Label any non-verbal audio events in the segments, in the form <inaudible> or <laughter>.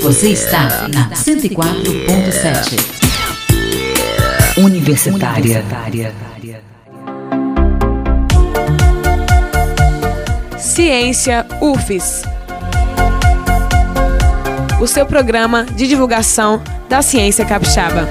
Você está na 104.7. Universitária. Ciência UFES. O seu programa de divulgação da ciência capixaba.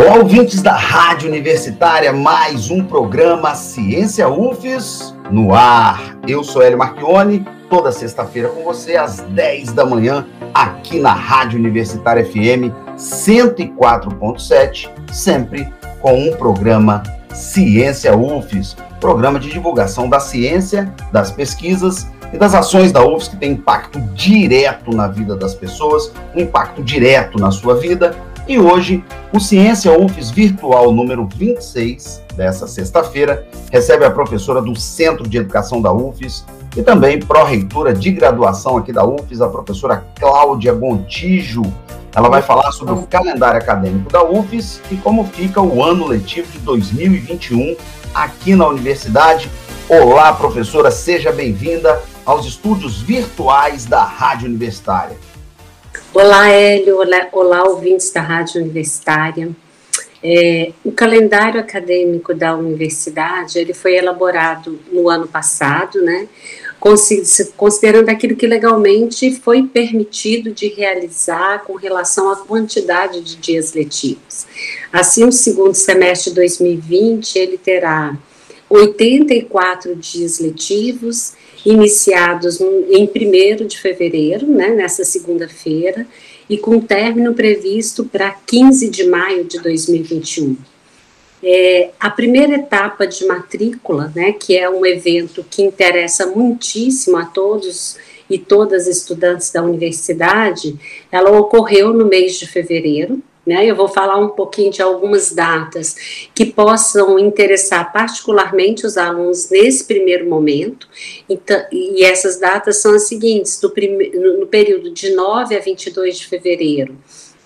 Olá, ouvintes da Rádio Universitária, mais um programa Ciência UFES no ar. Eu sou Hélio Marchione, toda sexta-feira com você às 10 da manhã, aqui na Rádio Universitária FM 104.7, sempre com um programa Ciência UFES, programa de divulgação da ciência, das pesquisas e das ações da UFES que tem impacto direto na vida das pessoas, um impacto direto na sua vida e hoje, o Ciência UFES Virtual número 26, dessa sexta-feira, recebe a professora do Centro de Educação da UFES e também pró-reitora de graduação aqui da UFES, a professora Cláudia Gontijo. Ela vai falar sobre o calendário acadêmico da UFES e como fica o ano letivo de 2021 aqui na universidade. Olá, professora, seja bem-vinda aos estúdios virtuais da Rádio Universitária. Olá, Hélio. Olá, olá ouvintes da Rádio Universitária. É, o calendário acadêmico da universidade ele foi elaborado no ano passado, né, considerando aquilo que legalmente foi permitido de realizar com relação à quantidade de dias letivos. Assim, o segundo semestre de 2020 ele terá 84 dias letivos iniciados em 1 de fevereiro, né, nessa segunda-feira, e com término previsto para 15 de maio de 2021. É, a primeira etapa de matrícula, né, que é um evento que interessa muitíssimo a todos e todas estudantes da universidade, ela ocorreu no mês de fevereiro, né? Eu vou falar um pouquinho de algumas datas que possam interessar particularmente os alunos nesse primeiro momento. Então, e essas datas são as seguintes: no, prime, no período de 9 a 22 de fevereiro,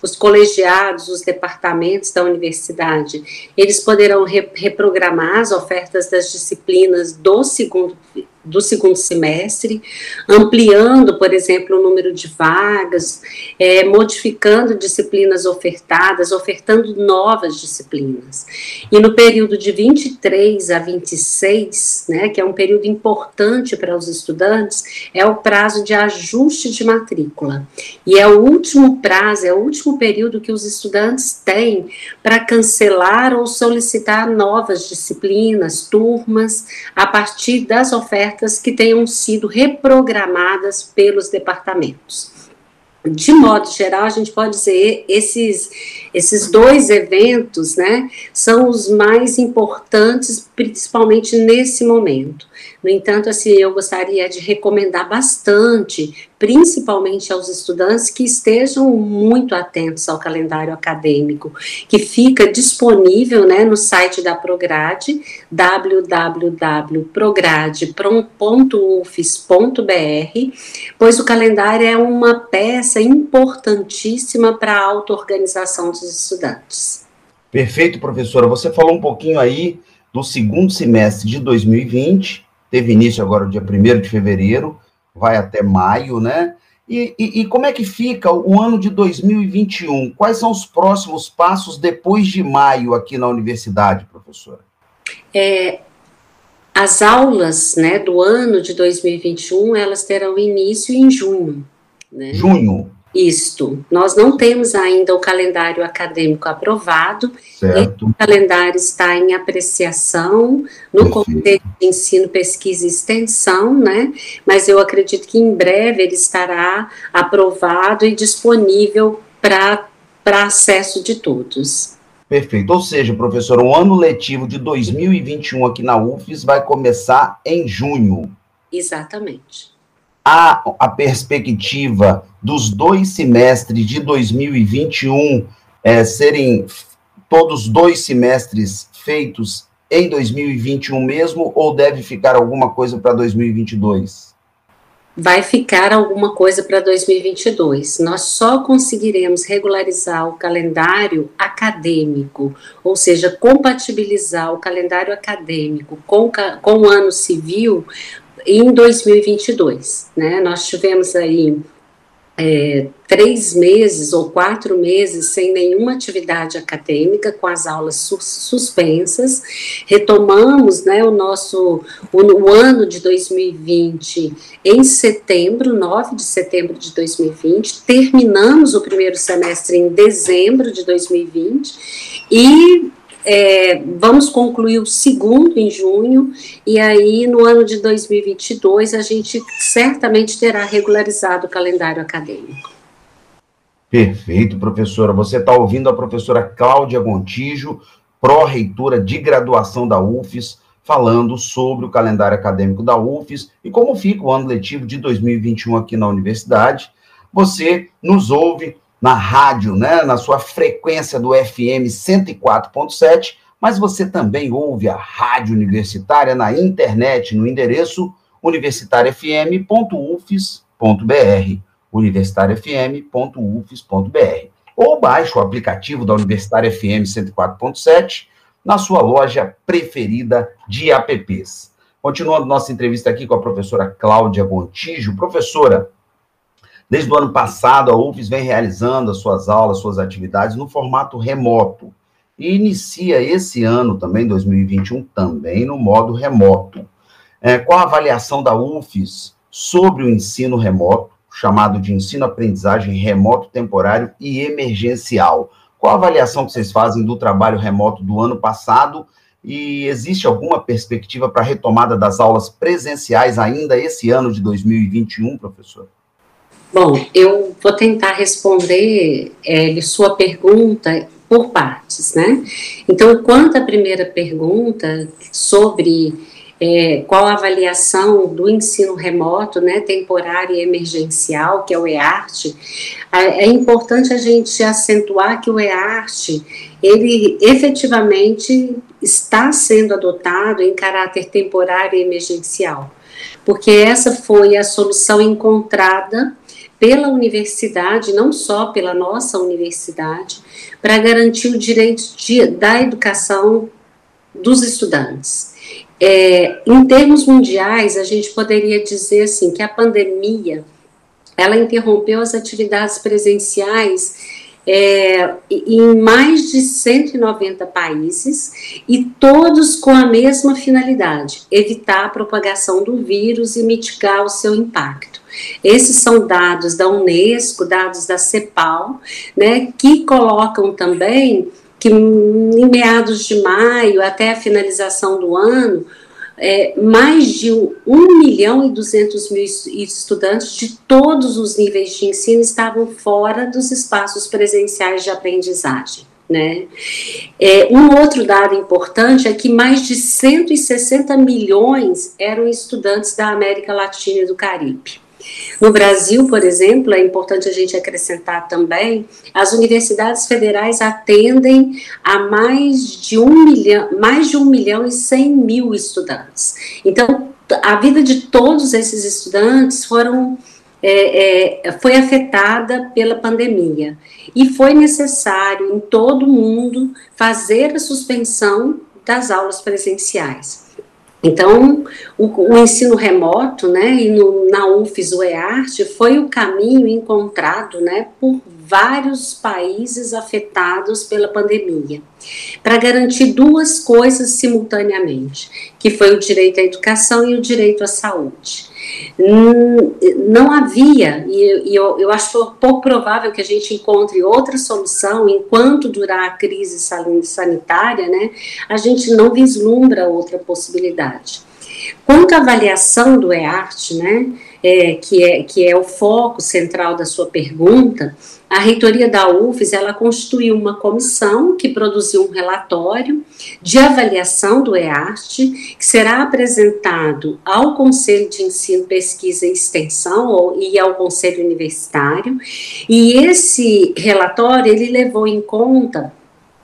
os colegiados, os departamentos da universidade, eles poderão re, reprogramar as ofertas das disciplinas do segundo do segundo semestre, ampliando, por exemplo, o número de vagas, é, modificando disciplinas ofertadas, ofertando novas disciplinas. E no período de 23 a 26, né, que é um período importante para os estudantes, é o prazo de ajuste de matrícula. E é o último prazo, é o último período que os estudantes têm para cancelar ou solicitar novas disciplinas, turmas, a partir das ofertas que tenham sido reprogramadas pelos departamentos. De modo geral, a gente pode dizer esses esses dois eventos, né, são os mais importantes, principalmente nesse momento. No entanto, assim, eu gostaria de recomendar bastante, principalmente aos estudantes, que estejam muito atentos ao calendário acadêmico, que fica disponível né, no site da Prograde, www.prograde.ufes.br, pois o calendário é uma peça importantíssima para a auto-organização dos estudantes. Perfeito, professora. Você falou um pouquinho aí do segundo semestre de 2020 teve início agora dia 1 de fevereiro, vai até maio, né? E, e, e, como é que fica o ano de 2021? Quais são os próximos passos depois de maio aqui na universidade, professora? É, as aulas né, do ano de 2021, elas terão início em junho. Né? Junho? Isto. Nós não temos ainda o calendário acadêmico aprovado, certo. o calendário está em apreciação no Comitê de Ensino, Pesquisa e Extensão, né? Mas eu acredito que em breve ele estará aprovado e disponível para acesso de todos. Perfeito. Ou seja, professor, o ano letivo de 2021 aqui na UFES vai começar em junho. Exatamente há a perspectiva dos dois semestres de 2021 é, serem todos dois semestres feitos em 2021 mesmo, ou deve ficar alguma coisa para 2022? vai ficar alguma coisa para 2022. Nós só conseguiremos regularizar o calendário acadêmico, ou seja, compatibilizar o calendário acadêmico com, com o ano civil em 2022. Né? Nós tivemos aí é, três meses ou quatro meses sem nenhuma atividade acadêmica, com as aulas suspensas. Retomamos né, o nosso o, o, ano de 2020 em setembro, 9 de setembro de 2020. Terminamos o primeiro semestre em dezembro de 2020 e é, vamos concluir o segundo em junho, e aí no ano de 2022 a gente certamente terá regularizado o calendário acadêmico. Perfeito, professora. Você está ouvindo a professora Cláudia Gontijo, pró-reitora de graduação da UFES, falando sobre o calendário acadêmico da UFES e como fica o ano letivo de 2021 aqui na universidade. Você nos ouve na rádio, né, na sua frequência do FM 104.7, mas você também ouve a rádio universitária na internet no endereço universitariofm.ufes.br, universitariofm.ufes.br. Ou baixe o aplicativo da Universitária FM 104.7 na sua loja preferida de apps. Continuando nossa entrevista aqui com a professora Cláudia Gontijo. Professora, Desde o ano passado, a UFES vem realizando as suas aulas, suas atividades no formato remoto. E inicia esse ano também, 2021, também no modo remoto. É, qual a avaliação da UFES sobre o ensino remoto, chamado de ensino-aprendizagem remoto temporário e emergencial? Qual a avaliação que vocês fazem do trabalho remoto do ano passado e existe alguma perspectiva para a retomada das aulas presenciais ainda esse ano de 2021, professor? Bom, eu vou tentar responder é, sua pergunta por partes, né? Então, quanto à primeira pergunta sobre é, qual a avaliação do ensino remoto, né, temporário e emergencial, que é o EART, é importante a gente acentuar que o EART, ele efetivamente está sendo adotado em caráter temporário e emergencial, porque essa foi a solução encontrada pela universidade, não só pela nossa universidade, para garantir o direito de, da educação dos estudantes. É, em termos mundiais, a gente poderia dizer assim que a pandemia ela interrompeu as atividades presenciais é, em mais de 190 países e todos com a mesma finalidade: evitar a propagação do vírus e mitigar o seu impacto. Esses são dados da Unesco, dados da CEPAL, né, que colocam também que em meados de maio até a finalização do ano, é, mais de 1 milhão e 200 mil estudantes de todos os níveis de ensino estavam fora dos espaços presenciais de aprendizagem. Né? É, um outro dado importante é que mais de 160 milhões eram estudantes da América Latina e do Caribe. No Brasil, por exemplo, é importante a gente acrescentar também, as universidades federais atendem a mais de um milhão, mais de um milhão e cem mil estudantes. Então, a vida de todos esses estudantes foram é, é, foi afetada pela pandemia e foi necessário em todo o mundo fazer a suspensão das aulas presenciais. Então, o, o, ensino remoto, né, e no, na UFES, o EART, foi o caminho encontrado, né, por vários países afetados pela pandemia, para garantir duas coisas simultaneamente, que foi o direito à educação e o direito à saúde. Não havia, e eu, eu acho pouco provável que a gente encontre outra solução enquanto durar a crise sanitária, né? A gente não vislumbra outra possibilidade. Quanto à avaliação do EART, né? É, que, é, que é o foco central da sua pergunta, a reitoria da UFES ela constituiu uma comissão que produziu um relatório de avaliação do EART, que será apresentado ao Conselho de Ensino, Pesquisa e Extensão e ao Conselho Universitário. E esse relatório ele levou em conta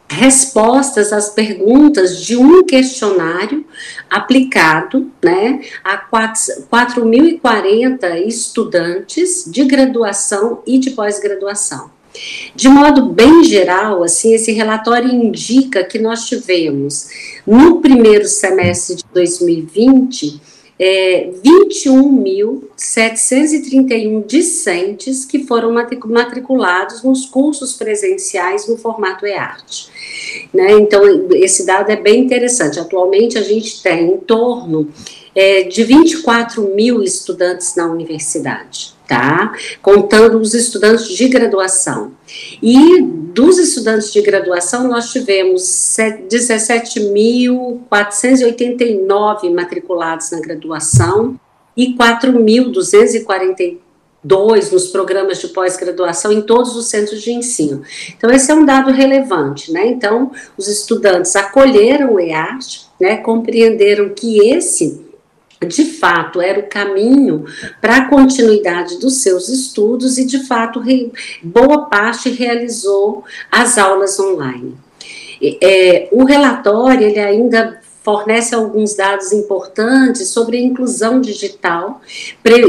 respostas às perguntas de um questionário aplicado né, a 4.040 estudantes de graduação e de pós-graduação. De modo bem geral, assim, esse relatório indica que nós tivemos no primeiro semestre de 2020 é, 21.731 discentes que foram matriculados nos cursos presenciais no formato EART. Né? Então, esse dado é bem interessante. Atualmente, a gente tem em torno é, de 24 mil estudantes na universidade tá? Contando os estudantes de graduação. E dos estudantes de graduação, nós tivemos 17.489 matriculados na graduação e 4.242 nos programas de pós-graduação em todos os centros de ensino. Então, esse é um dado relevante, né? Então, os estudantes acolheram o EART, né? Compreenderam que esse de fato era o caminho para a continuidade dos seus estudos e de fato re, boa parte realizou as aulas online. É, o relatório ele ainda fornece alguns dados importantes sobre a inclusão digital,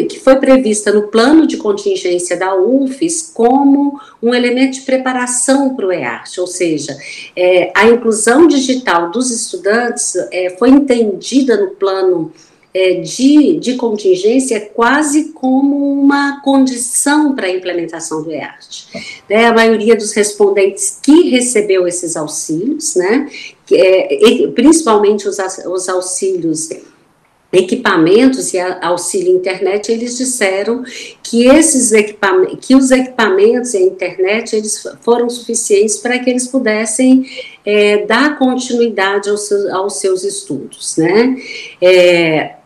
que foi prevista no plano de contingência da UFES como um elemento de preparação para o EART, ou seja, é, a inclusão digital dos estudantes é, foi entendida no plano é, de, de contingência é quase como uma condição para a implementação do EART. Né, a maioria dos respondentes que recebeu esses auxílios, né, que, é, principalmente os, os auxílios equipamentos e auxílio internet, eles disseram que esses equipamentos, que os equipamentos e a internet eles foram suficientes para que eles pudessem é, dar continuidade aos seus, aos seus estudos, né? É,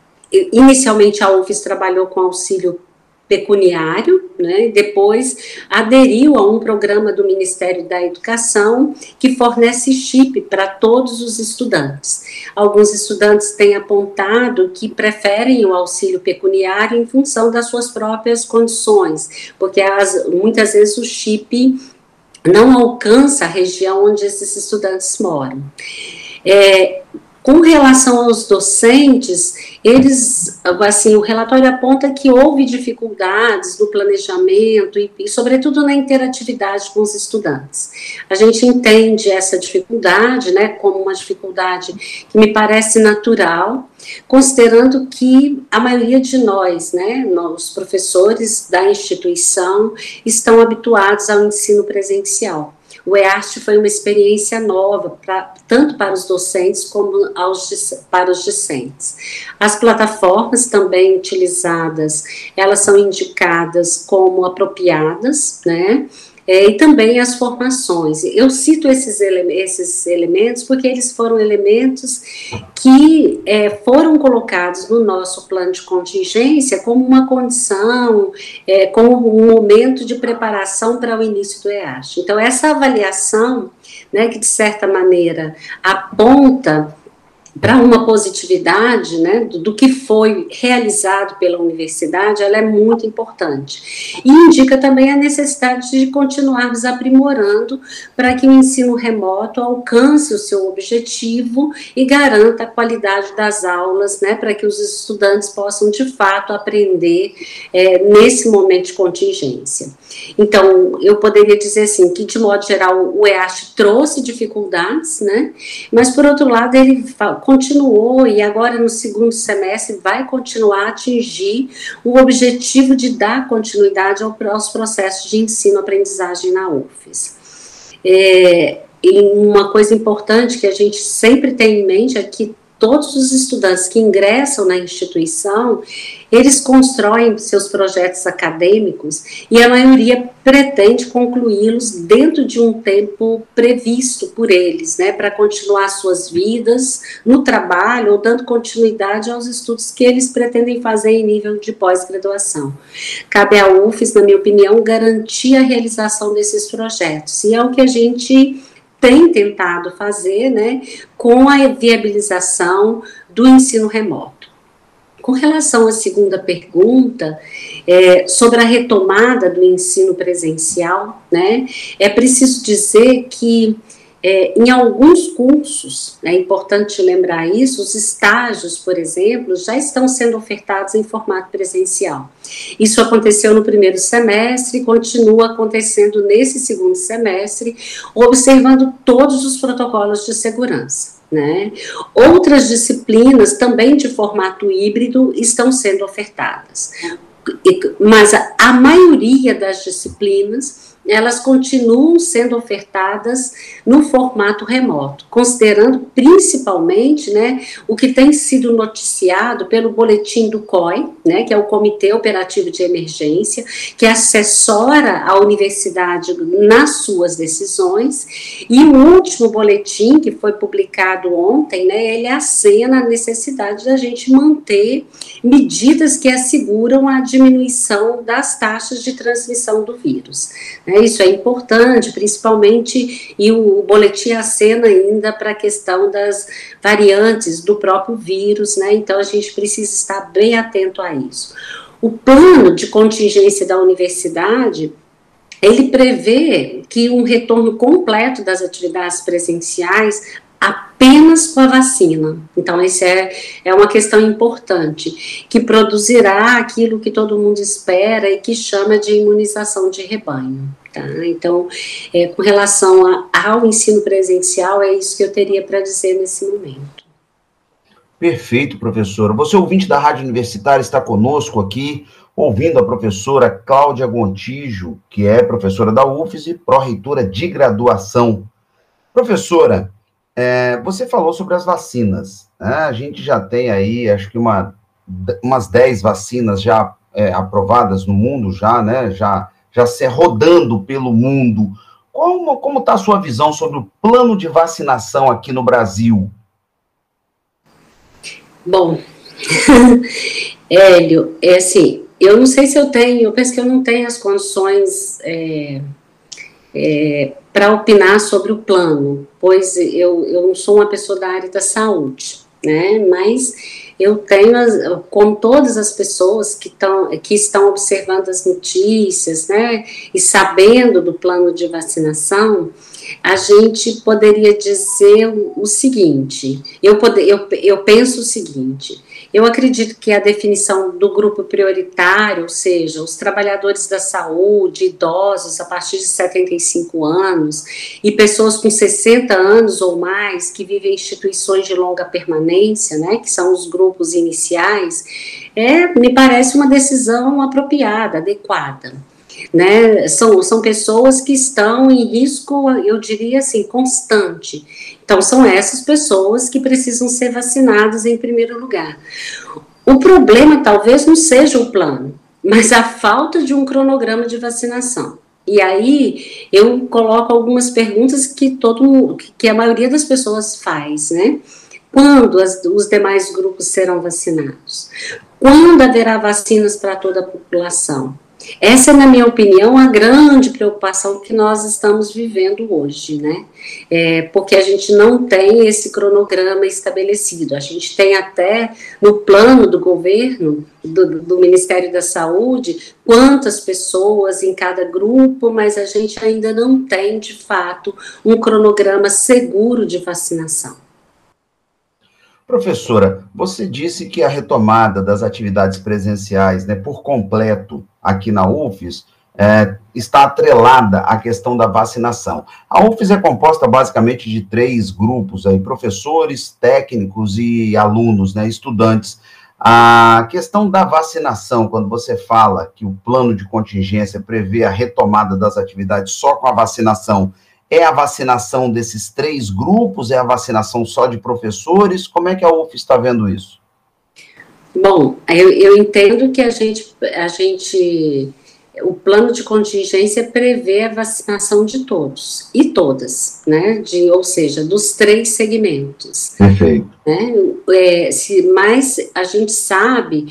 inicialmente a UFES trabalhou com auxílio pecuniário, né, depois aderiu a um programa do Ministério da Educação que fornece chip para todos os estudantes. Alguns estudantes têm apontado que preferem o auxílio pecuniário em função das suas próprias condições, porque as, muitas vezes o chip não alcança a região onde esses estudantes moram. É, com relação aos docentes, eles, assim, o relatório aponta que houve dificuldades no planejamento e, e, sobretudo, na interatividade com os estudantes. A gente entende essa dificuldade, né, como uma dificuldade que me parece natural, considerando que a maioria de nós, né, os professores da instituição, estão habituados ao ensino presencial. O EART foi uma experiência nova, pra, tanto para os docentes como aos, para os discentes. As plataformas também utilizadas, elas são indicadas como apropriadas, né? É, e também as formações. Eu cito esses, ele esses elementos porque eles foram elementos que é, foram colocados no nosso plano de contingência como uma condição, é, como um momento de preparação para o início do EASH. Então, essa avaliação, né, que de certa maneira aponta para uma positividade né, do, do, que foi realizado pela universidade, ela é muito importante. E indica também a necessidade de continuarmos aprimorando para que o ensino remoto alcance o seu objetivo e garanta a qualidade das aulas, né, para que os estudantes possam, de fato, aprender é, nesse momento de contingência. Então, eu poderia dizer assim, que de modo geral o EASH trouxe dificuldades, né, mas por outro lado ele continuou e agora no segundo semestre vai continuar a atingir o objetivo de dar continuidade aos processos de ensino-aprendizagem na UFES. É, e uma coisa importante que a gente sempre tem em mente é que todos os estudantes que ingressam na instituição, eles constroem seus projetos acadêmicos e a maioria pretende concluí-los dentro de um tempo previsto por eles, né, para continuar suas vidas no trabalho ou dando continuidade aos estudos que eles pretendem fazer em nível de pós-graduação. Cabe à UFES, na minha opinião, garantir a realização desses projetos e é o que a gente tem tentado fazer, né, com a viabilização do ensino remoto. Com relação à segunda pergunta, é, sobre a retomada do ensino presencial, né, é preciso dizer que É, em alguns cursos, é importante lembrar isso, os estágios, por exemplo, já estão sendo ofertados em formato presencial. Isso aconteceu no primeiro semestre continua acontecendo nesse segundo semestre, observando todos os protocolos de segurança. Né? Outras disciplinas, também de formato híbrido, estão sendo ofertadas. Mas a, a maioria das disciplinas elas continuam sendo ofertadas no formato remoto, considerando principalmente né, o que tem sido noticiado pelo boletim do COI, né, que é o Comitê Operativo de Emergência, que assessora a universidade nas suas decisões, e o último boletim, que foi publicado ontem, né, ele acena a necessidade da gente manter medidas que asseguram a diminuição das taxas de transmissão do vírus. Né, né? Isso é importante, principalmente, e o, o boletim acena ainda para a questão das variantes do próprio vírus, né? Então a gente precisa estar bem atento a isso. O plano de contingência da universidade ele prevê que um retorno completo das atividades presenciais apenas com a vacina. Então, isso é, é uma questão importante, que produzirá aquilo que todo mundo espera e que chama de imunização de rebanho. Tá? Então, é, com relação a, ao ensino presencial, é isso que eu teria para dizer nesse momento. Perfeito, professora. Você, ouvinte da Rádio Universitária, está conosco aqui, ouvindo a professora Cláudia Gontijo, que é professora da UFES e pró-reitora de graduação. Professora, é, você falou sobre as vacinas. Né? A gente já tem aí, acho que uma, umas 10 vacinas já é, aprovadas no mundo, já, né? Já já se rodando pelo mundo. Como está a sua visão sobre o plano de vacinação aqui no Brasil? Bom, <laughs> Hélio, é assim, eu não sei se eu tenho, eu penso que eu não tenho as condições é, é, para opinar sobre o plano, pois eu, eu não sou uma pessoa da área da saúde, né, mas eu tenho, como todas as pessoas que, tão, que estão observando as notícias, né, e sabendo do plano de vacinação, a gente poderia dizer o, seguinte: eu, pode, eu, eu penso o seguinte, eu acredito que a definição do grupo prioritário, ou seja, os trabalhadores da saúde, idosos a partir de 75 anos e pessoas com 60 anos ou mais que vivem em instituições de longa permanência, né, que são os grupos iniciais, é, me parece uma decisão apropriada, adequada né? São, são pessoas que estão em risco, eu diria assim, constante. Então, são essas pessoas que precisam ser vacinadas em primeiro lugar. O problema talvez não seja o plano, mas a falta de um cronograma de vacinação. E aí eu coloco algumas perguntas que todo que a maioria das pessoas faz, né? Quando as, os demais grupos serão vacinados? Quando haverá vacinas para toda a população? Essa é, na minha opinião, a grande preocupação que nós estamos vivendo hoje, né? É, porque a gente não tem esse cronograma estabelecido. A gente tem até no plano do governo, do, do Ministério da Saúde, quantas pessoas em cada grupo, mas a gente ainda não tem, de fato, um cronograma seguro de vacinação. Professora, você disse que a retomada das atividades presenciais, né, por completo, aqui na UFES, é, está atrelada à questão da vacinação. A UFES é composta basicamente de três grupos aí, professores, técnicos e alunos, né, estudantes. A questão da vacinação, quando você fala que o plano de contingência prevê a retomada das atividades só com a vacinação, é a vacinação desses três grupos? É a vacinação só de professores? Como é que a UF está vendo isso? Bom, eu, eu entendo que a gente, a gente, o plano de contingência prevê a vacinação de todos e todas, né? De, ou seja, dos três segmentos. Perfeito. Né? É, se, mas a gente sabe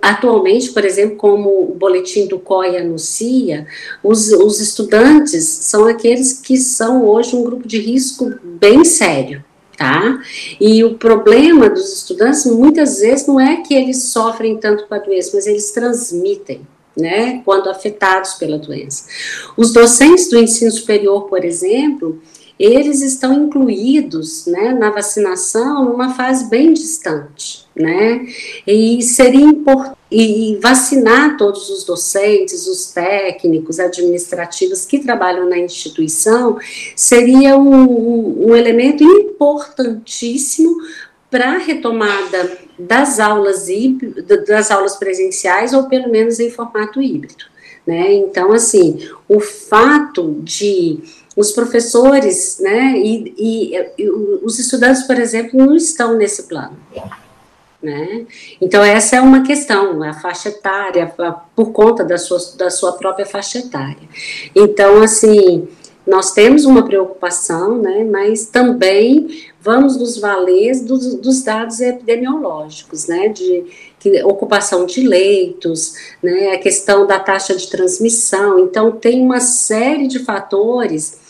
Atualmente, por exemplo, como o boletim do COI anuncia, os, os estudantes são aqueles que são hoje um grupo de risco bem sério, tá? E o problema dos estudantes muitas vezes não é que eles sofrem tanto com a doença, mas eles transmitem. Né, quando afetados pela doença. Os docentes do ensino superior, por exemplo, eles estão incluídos né, na vacinação numa fase bem distante, né? E seria importante e vacinar todos os docentes, os técnicos, administrativos que trabalham na instituição seria um, um elemento importantíssimo para a retomada das aulas das aulas presenciais ou pelo menos em formato híbrido, né? Então, assim, o fato de os professores, né, e, e, e os estudantes, por exemplo, não estão nesse plano. Né? Então, essa é uma questão, a faixa etária, por conta da sua, da sua própria faixa etária. Então, assim, nós temos uma preocupação, né, mas também vamos nos valer dos, dos dados epidemiológicos, né, de que, ocupação de leitos, né, a questão da taxa de transmissão. Então, tem uma série de fatores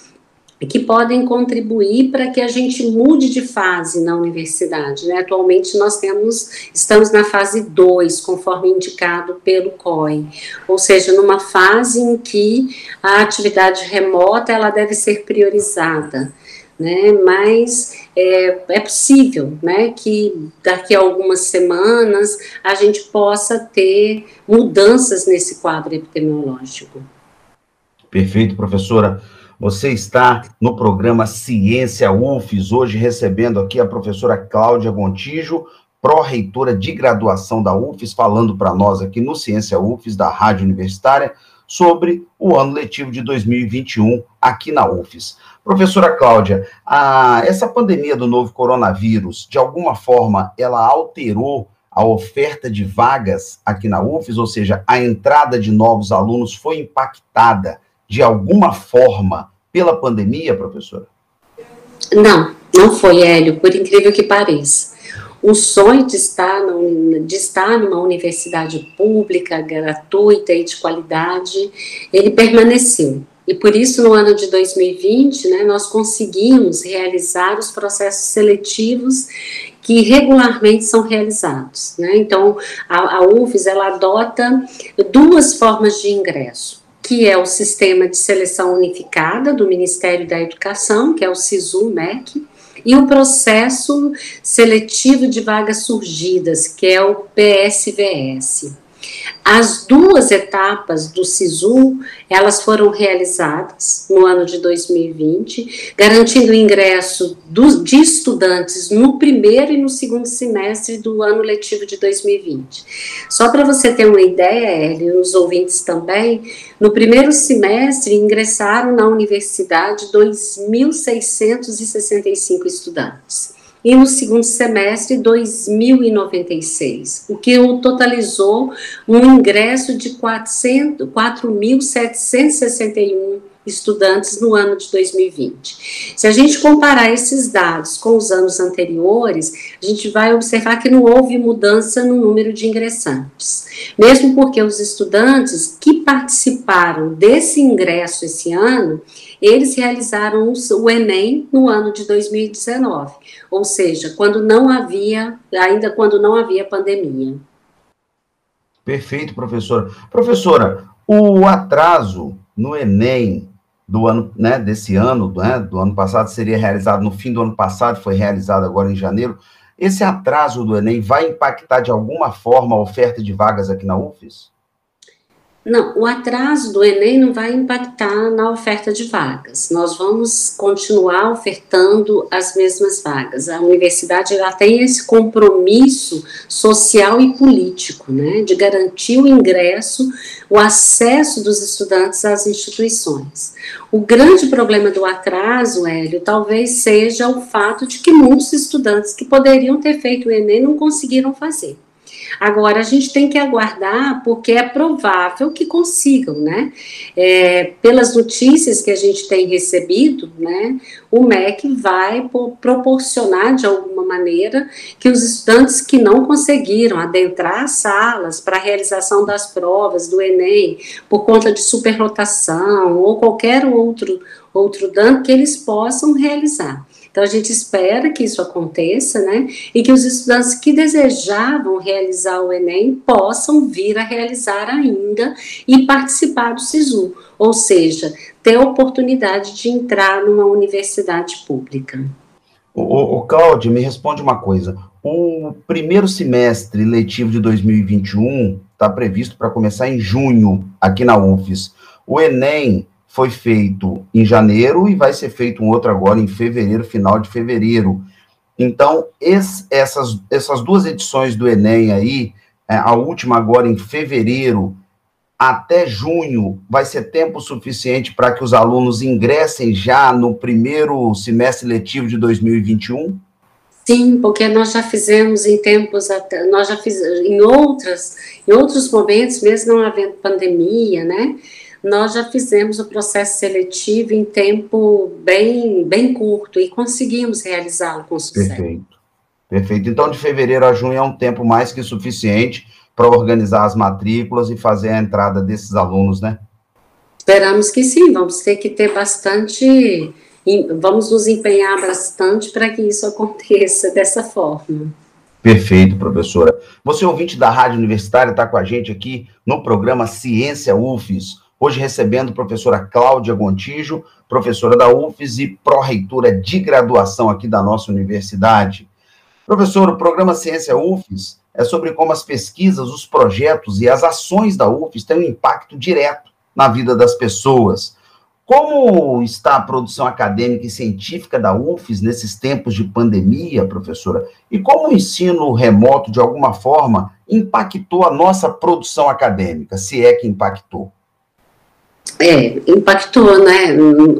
que podem contribuir para que a gente mude de fase na universidade. Né? Atualmente nós temos, estamos na fase 2, conforme indicado pelo COI, ou seja, numa fase em que a atividade remota ela deve ser priorizada. Né, mas é, é possível né, que daqui a algumas semanas a gente possa ter mudanças nesse quadro epidemiológico. Perfeito, professora. Você está no programa Ciência UFES, hoje recebendo aqui a professora Cláudia Gontijo, pró-reitora de graduação da UFES, falando para nós aqui no Ciência UFES, da Rádio Universitária, sobre o ano letivo de 2021 aqui na UFES. Professora Cláudia, a, essa pandemia do novo coronavírus, de alguma forma, ela alterou a oferta de vagas aqui na UFES, ou seja, a entrada de novos alunos foi impactada de alguma forma pela pandemia, professora? Não, não foi, Hélio, por incrível que pareça. O sonho de estar, no, de estar numa universidade pública, gratuita e de qualidade, ele permaneceu. E por isso, no ano de 2020, né, nós conseguimos realizar os processos seletivos que regularmente são realizados. Né? Então, a, a UFES, ela adota duas formas de ingresso que é o Sistema de Seleção Unificada do Ministério da Educação, que é o SISU-MEC, e o Processo Seletivo de Vagas Surgidas, que é o PSVS. As duas etapas do SISU, elas foram realizadas no ano de 2020, garantindo o ingresso do, de estudantes no primeiro e no segundo semestre do ano letivo de 2020. Só para você ter uma ideia, Eli, os ouvintes também, no primeiro semestre ingressaram na universidade 2.665 estudantes e no segundo semestre 2.096, o que totalizou um ingresso de 4.761 estudantes no ano de 2020. Se a gente comparar esses dados com os anos anteriores, a gente vai observar que não houve mudança no número de ingressantes. Mesmo porque os estudantes que participaram desse ingresso esse ano, eles realizaram o Enem no ano de 2019, ou seja, quando não havia, ainda quando não havia pandemia. Perfeito, professora. Professora, o atraso no Enem do ano, né, desse ano, né, do ano passado, seria realizado no fim do ano passado, foi realizado agora em janeiro. Esse atraso do Enem vai impactar de alguma forma a oferta de vagas aqui na UFES? Não, o atraso do Enem não vai impactar na oferta de vagas. Nós vamos continuar ofertando as mesmas vagas. A universidade já tem esse compromisso social e político, né, de garantir o ingresso, o acesso dos estudantes às instituições. O grande problema do atraso, Hélio, talvez seja o fato de que muitos estudantes que poderiam ter feito o Enem não conseguiram fazer. Agora, a gente tem que aguardar, porque é provável que consigam, né? É, pelas notícias que a gente tem recebido, né? O MEC vai proporcionar, de alguma maneira, que os estudantes que não conseguiram adentrar as salas para a realização das provas do Enem, por conta de superlotação ou qualquer outro, outro dano, que eles possam realizar. Então a gente espera que isso aconteça, né? E que os estudantes que desejavam realizar o Enem possam vir a realizar ainda e participar do SISU, ou seja, ter a oportunidade de entrar numa universidade pública. O, o Cláudio, me responde uma coisa. O primeiro semestre letivo de 2021 está previsto para começar em junho, aqui na UFES. O Enem foi feito em janeiro e vai ser feito um outro agora em fevereiro, final de fevereiro. Então, esse, essas, essas duas edições do Enem aí, é, a última agora em fevereiro, até junho, vai ser tempo suficiente para que os alunos ingressem já no primeiro semestre letivo de 2021? Sim, porque nós já fizemos em tempos, nós já fizemos em outras, em outros momentos, mesmo não havendo pandemia, né? Nós já fizemos o processo seletivo em tempo bem, bem curto e conseguimos realizá-lo com sucesso. Perfeito. Perfeito. Então, de fevereiro a junho é um tempo mais que suficiente para organizar as matrículas e fazer a entrada desses alunos, né? Esperamos que sim, vamos ter que ter bastante vamos nos empenhar bastante para que isso aconteça dessa forma. Perfeito, professora. Você, ouvinte da Rádio Universitária, está com a gente aqui no programa Ciência UFES. Hoje recebendo professora Cláudia Gontijo, professora da UFES e pró-reitora de graduação aqui da nossa universidade. Professor, o programa Ciência UFES é sobre como as pesquisas, os projetos e as ações da UFES têm um impacto direto na vida das pessoas. Como está a produção acadêmica e científica da UFES nesses tempos de pandemia, professora? E como o ensino remoto, de alguma forma, impactou a nossa produção acadêmica, se é que impactou? É, impactou, né,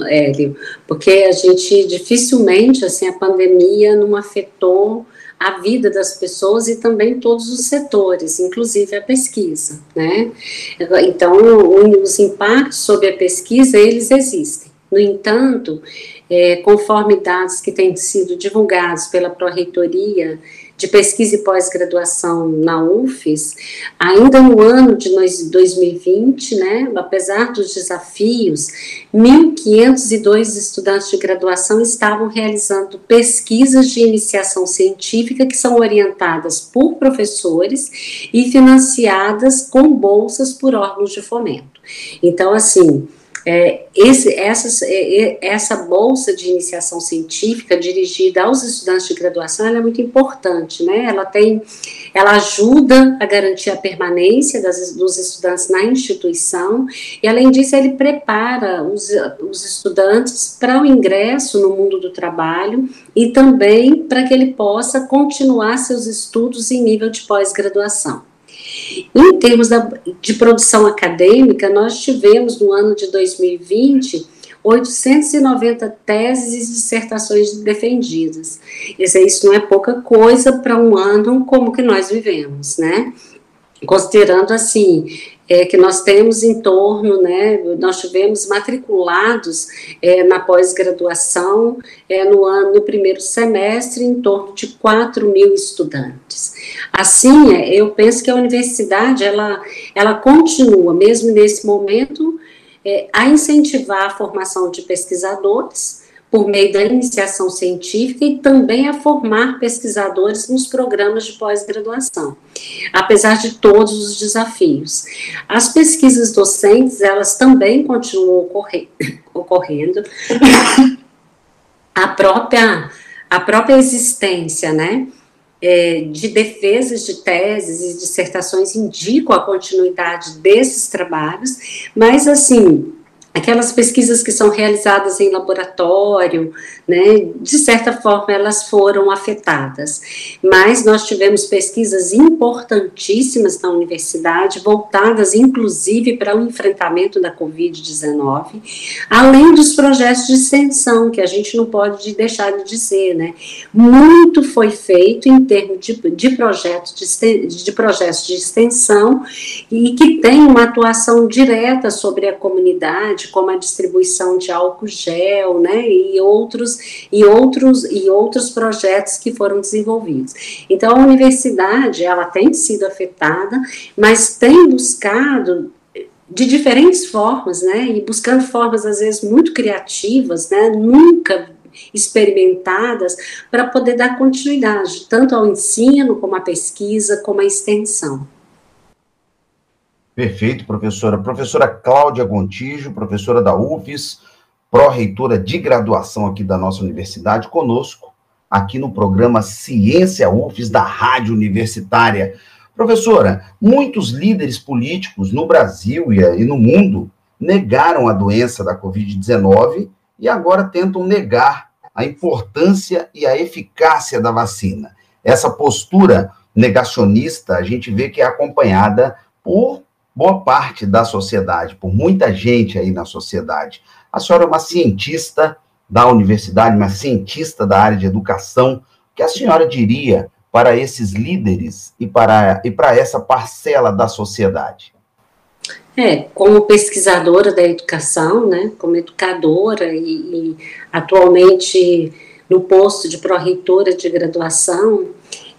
Hélio? Porque a gente dificilmente, assim, a pandemia não afetou a vida das pessoas e também todos os setores, inclusive a pesquisa, né? Então, os impactos sobre a pesquisa, eles existem. No entanto, é, conforme dados que têm sido divulgados pela Pró-Reitoria de pesquisa e pós-graduação na UFES, ainda no ano de 2020, né, apesar dos desafios, 1.502 estudantes de graduação estavam realizando pesquisas de iniciação científica que são orientadas por professores e financiadas com bolsas por órgãos de fomento. Então, assim, é, esse, essas, é, essa bolsa de iniciação científica dirigida aos estudantes de graduação é muito importante, né? Ela tem, ela ajuda a garantir a permanência das, dos estudantes na instituição e, além disso, ele prepara os, os estudantes para o ingresso no mundo do trabalho e também para que ele possa continuar seus estudos em nível de pós-graduação. Em termos da, de produção acadêmica, nós tivemos no ano de 2020 890 teses e dissertações defendidas. Isso não é pouca coisa para um ano como que nós vivemos, né? Considerando assim, é, que nós temos em torno, né, nós tivemos matriculados é, na pós-graduação é, no ano, no primeiro semestre, em torno de 4 mil estudantes. Assim, é, eu penso que a universidade, ela, ela continua, mesmo nesse momento, é, a incentivar a formação de pesquisadores, por meio da iniciação científica e também a formar pesquisadores nos programas de pós-graduação, apesar de todos os desafios. As pesquisas docentes, elas também continuam ocorre ocorrendo. a própria a própria existência, né, é, de defesas de teses e dissertações indicam a continuidade desses trabalhos, mas assim, aquelas pesquisas que são realizadas em laboratório, né, de certa forma elas foram afetadas. Mas nós tivemos pesquisas importantíssimas na universidade, voltadas inclusive para o enfrentamento da Covid-19, além dos projetos de extensão, que a gente não pode deixar de dizer, né. Muito foi feito em termos de, de projetos de, de projetos de extensão e que tem uma atuação direta sobre a comunidade, como a distribuição de álcool gel, né, e outros e outros e outros projetos que foram desenvolvidos. Então a universidade ela tem sido afetada, mas tem buscado de diferentes formas, né, e buscando formas às vezes muito criativas, né, nunca experimentadas para poder dar continuidade, tanto ao ensino, como à pesquisa, como à extensão. Perfeito, professora. Professora Cláudia Gontijo, professora da UFES, pró-reitora de graduação aqui da nossa universidade, conosco, aqui no programa Ciência UFES da Rádio Universitária. Professora, muitos líderes políticos no Brasil e no mundo negaram a doença da Covid-19 e agora tentam negar a importância e a eficácia da vacina. Essa postura negacionista, a gente vê que é acompanhada por boa parte da sociedade, por muita gente aí na sociedade. A senhora é uma cientista da universidade, uma cientista da área de educação. O que a senhora diria para esses líderes e para, e para essa parcela da sociedade? É, como pesquisadora da educação, né, como educadora e, e atualmente no posto de pró-reitora de graduação,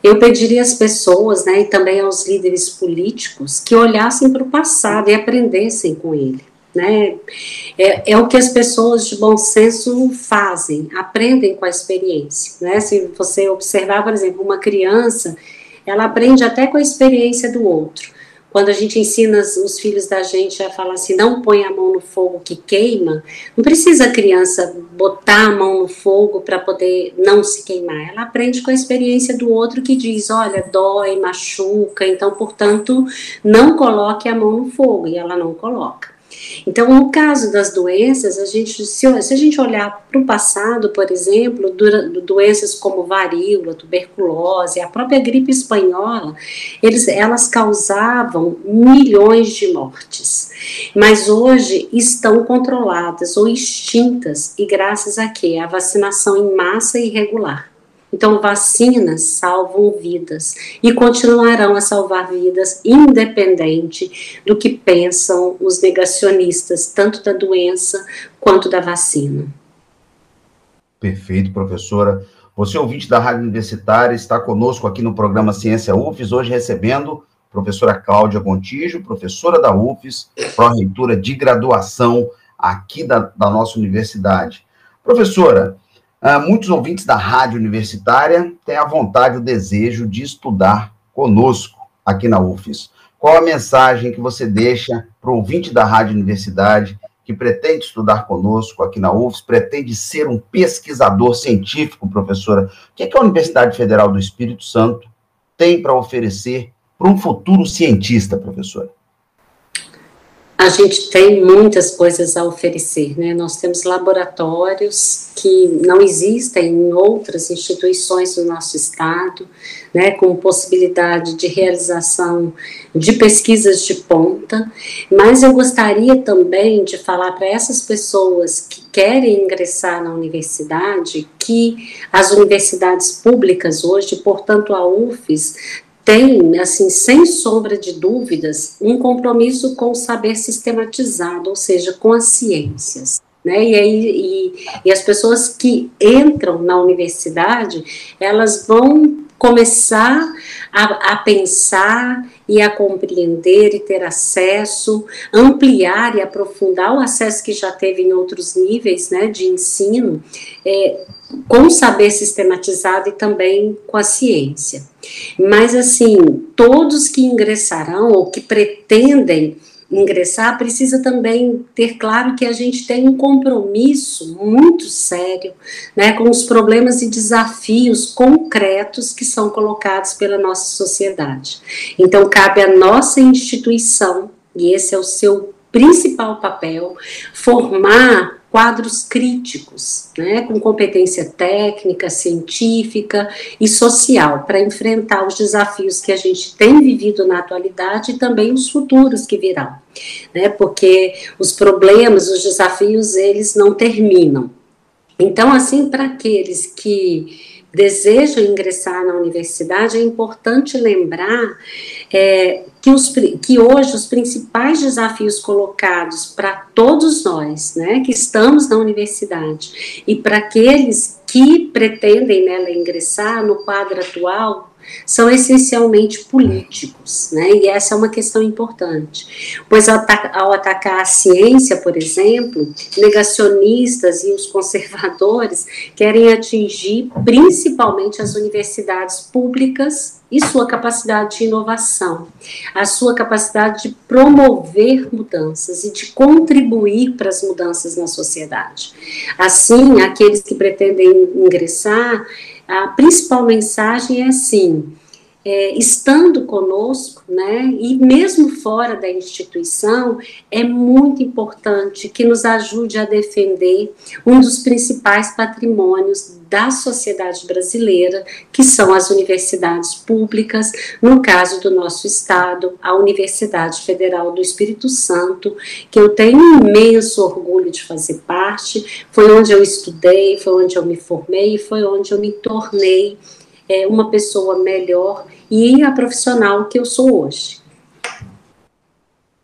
eu pediria às pessoas, né, e também aos líderes políticos, que olhassem para o passado e aprendessem com ele. Né? É, é, o que as pessoas de bom senso fazem, aprendem com a experiência. Né? Se você observar, por exemplo, uma criança, ela aprende até com a experiência do outro. Quando a gente ensina os filhos da gente a falar assim, não põe a mão no fogo que queima, não precisa a criança botar a mão no fogo para poder não se queimar. Ela aprende com a experiência do outro que diz, olha, dói, machuca, então, portanto, não coloque a mão no fogo, e ela não coloca. Então, no caso das doenças, a gente, se, a gente olhar para o passado, por exemplo, doenças como varíola, tuberculose, a própria gripe espanhola, eles, elas causavam milhões de mortes. Mas hoje estão controladas ou extintas, e graças a quê? A vacinação em massa e regular. Então, vacinas salvam vidas e continuarão a salvar vidas, independente do que pensam os negacionistas, tanto da doença quanto da vacina. Perfeito, professora. Você, ouvinte da Rádio Universitária, está conosco aqui no programa Ciência UFES, hoje recebendo a professora Cláudia Gontijo, professora da UFES, pró-reitora de graduação aqui da, da nossa universidade. Professora, Uh, muitos ouvintes da rádio universitária têm a vontade, o desejo de estudar conosco aqui na UFES. Qual a mensagem que você deixa para o ouvinte da rádio universidade que pretende estudar conosco aqui na UFES, pretende ser um pesquisador científico, professora? O que, é que a Universidade Federal do Espírito Santo tem para oferecer para um futuro cientista, professora? A gente tem muitas coisas a oferecer, né? Nós temos laboratórios que não existem em outras instituições do nosso estado, né? Com possibilidade de realização de pesquisas de ponta, mas eu gostaria também de falar para essas pessoas que querem ingressar na universidade que as universidades públicas hoje, portanto a UFES, tem, assim, sem sombra de dúvidas, um compromisso com o saber sistematizado, ou seja, com as ciências. Né? E, aí, e, e as pessoas que entram na universidade, elas vão começar a, a, pensar e a compreender e ter acesso, ampliar e aprofundar o acesso que já teve em outros níveis né, de ensino, é, com o saber sistematizado e também com a ciência. Mas, assim, todos que ingressarão ou que pretendem ingressar, precisa também ter claro que a gente tem um compromisso muito sério né, com os problemas e desafios concretos que são colocados pela nossa sociedade. Então, cabe à nossa instituição, e esse é o seu principal papel, formar quadros críticos, né, com competência técnica, científica e social, para enfrentar os desafios que a gente tem vivido na atualidade e também os futuros que virão, né, porque os problemas, os desafios, eles não terminam. Então, assim, para aqueles que desejam ingressar na universidade, é importante lembrar é, que, os, que hoje os principais desafios colocados para todos nós, né, que estamos na universidade, e para aqueles que pretendem nela ingressar no quadro atual, são essencialmente políticos, né? E essa é uma questão importante, pois ao, ao atacar a ciência, por exemplo, negacionistas e os conservadores <laughs> querem atingir principalmente as universidades públicas e sua capacidade de inovação, a sua capacidade de promover mudanças e de contribuir para as mudanças na sociedade. Assim, aqueles que pretendem ingressar, a principal mensagem é assim: é, estando conosco, né, e mesmo fora da instituição, é muito importante que nos ajude a defender um dos principais patrimônios da sociedade brasileira, que são as universidades públicas, no caso do nosso estado, a Universidade Federal do Espírito Santo, que eu tenho imenso orgulho de fazer parte, foi onde eu estudei, foi onde eu me formei, foi onde eu me tornei é, uma pessoa melhor e a profissional que eu sou hoje.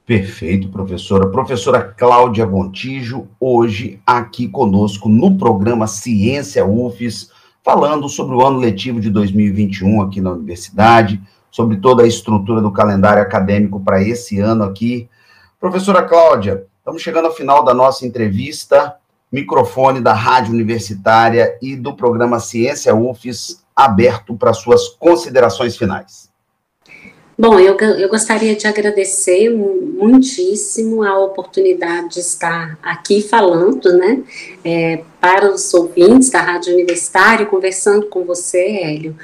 Perfeito, professora. Professora Cláudia Gontijo, hoje aqui conosco no programa Ciência UFES, falando sobre o ano letivo de 2021 aqui na universidade, sobre toda a estrutura do calendário acadêmico para esse ano aqui. Professora Cláudia, estamos chegando ao final da nossa entrevista. Microfone da Rádio Universitária e do programa Ciência UFES aberto para suas considerações finais. Bom, eu, eu gostaria de agradecer muitíssimo a oportunidade de estar aqui falando, né, é, para os ouvintes da Rádio Universitária, conversando com você, Hélio.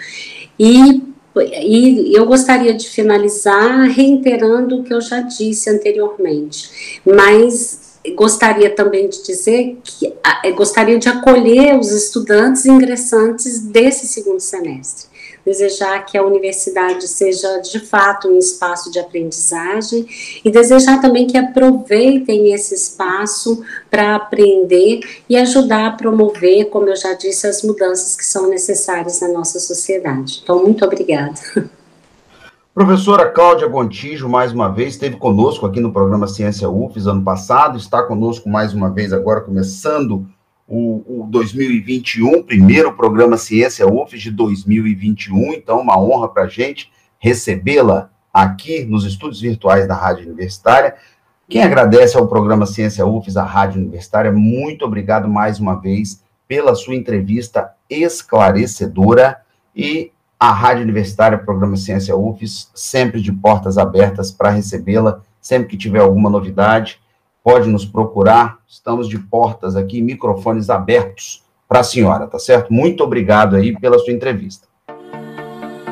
E, e eu gostaria de finalizar reiterando o que eu já disse anteriormente, mas gostaria também de dizer que gostaria de acolher os estudantes ingressantes desse segundo semestre. Desejar que a universidade seja de fato um espaço de aprendizagem e desejar também que aproveitem esse espaço para aprender e ajudar a promover, como eu já disse, as mudanças que são necessárias na nossa sociedade. Então, muito obrigada. Professora Cláudia Gontijo, mais uma vez, esteve conosco aqui no programa Ciência UFES ano passado, está conosco mais uma vez agora, começando o, o 2021, primeiro programa Ciência UFES de 2021, então uma honra para a gente recebê-la aqui nos estúdios virtuais da Rádio Universitária. Quem agradece ao programa Ciência UFES, a Rádio Universitária, muito obrigado mais uma vez pela sua entrevista esclarecedora. E a Rádio Universitária, Programa Ciência UFES, sempre de portas abertas para recebê-la, sempre que tiver alguma novidade, pode nos procurar, estamos de portas aqui, microfones abertos para a senhora, tá certo? Muito obrigado aí pela sua entrevista.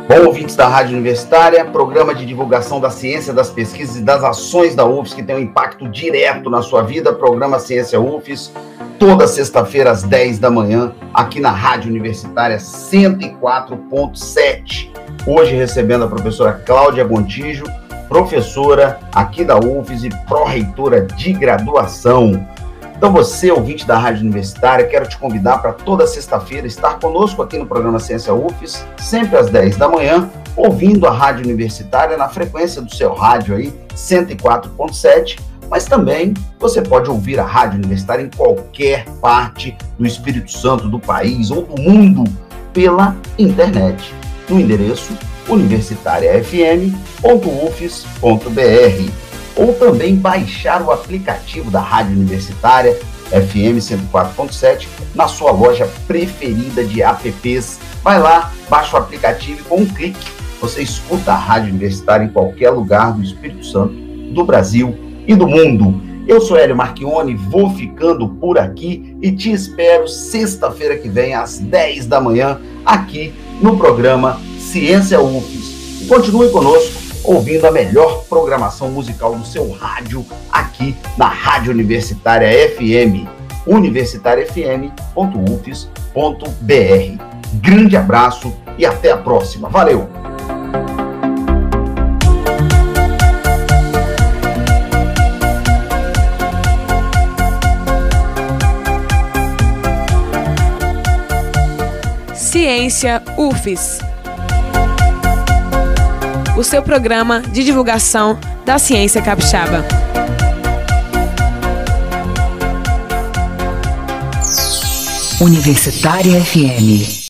Bom, ouvintes da Rádio Universitária, programa de divulgação da ciência, das pesquisas e das ações da UFES que tem um impacto direto na sua vida, programa Ciência UFES, toda sexta-feira às 10 da manhã, aqui na Rádio Universitária 104.7. Hoje recebendo a professora Cláudia Gontijo, professora aqui da UFES e pró-reitora de graduação. Então, você, ouvinte da Rádio Universitária, quero te convidar para toda sexta-feira estar conosco aqui no programa Ciência UFES, sempre às 10 da manhã, ouvindo a Rádio Universitária na frequência do seu rádio aí, 104.7 mas também você pode ouvir a Rádio Universitária em qualquer parte do Espírito Santo, do país ou do mundo pela internet, no endereço universitariafm.ufes.br ou também baixar o aplicativo da Rádio Universitária FM 104.7 na sua loja preferida de apps. Vai lá, baixa o aplicativo e com um clique você escuta a Rádio Universitária em qualquer lugar do Espírito Santo, do Brasil e do mundo. Eu sou Hélio Marchione, vou ficando por aqui e te espero sexta-feira que vem, às 10 da manhã, aqui no programa Ciência UFES. E continue conosco, ouvindo a melhor programação musical do seu rádio, aqui na Rádio Universitária FM, universitariafm.ufes.br. Grande abraço e até a próxima. Valeu! Ciência UFES. O seu programa de divulgação da ciência capixaba. Universitária FM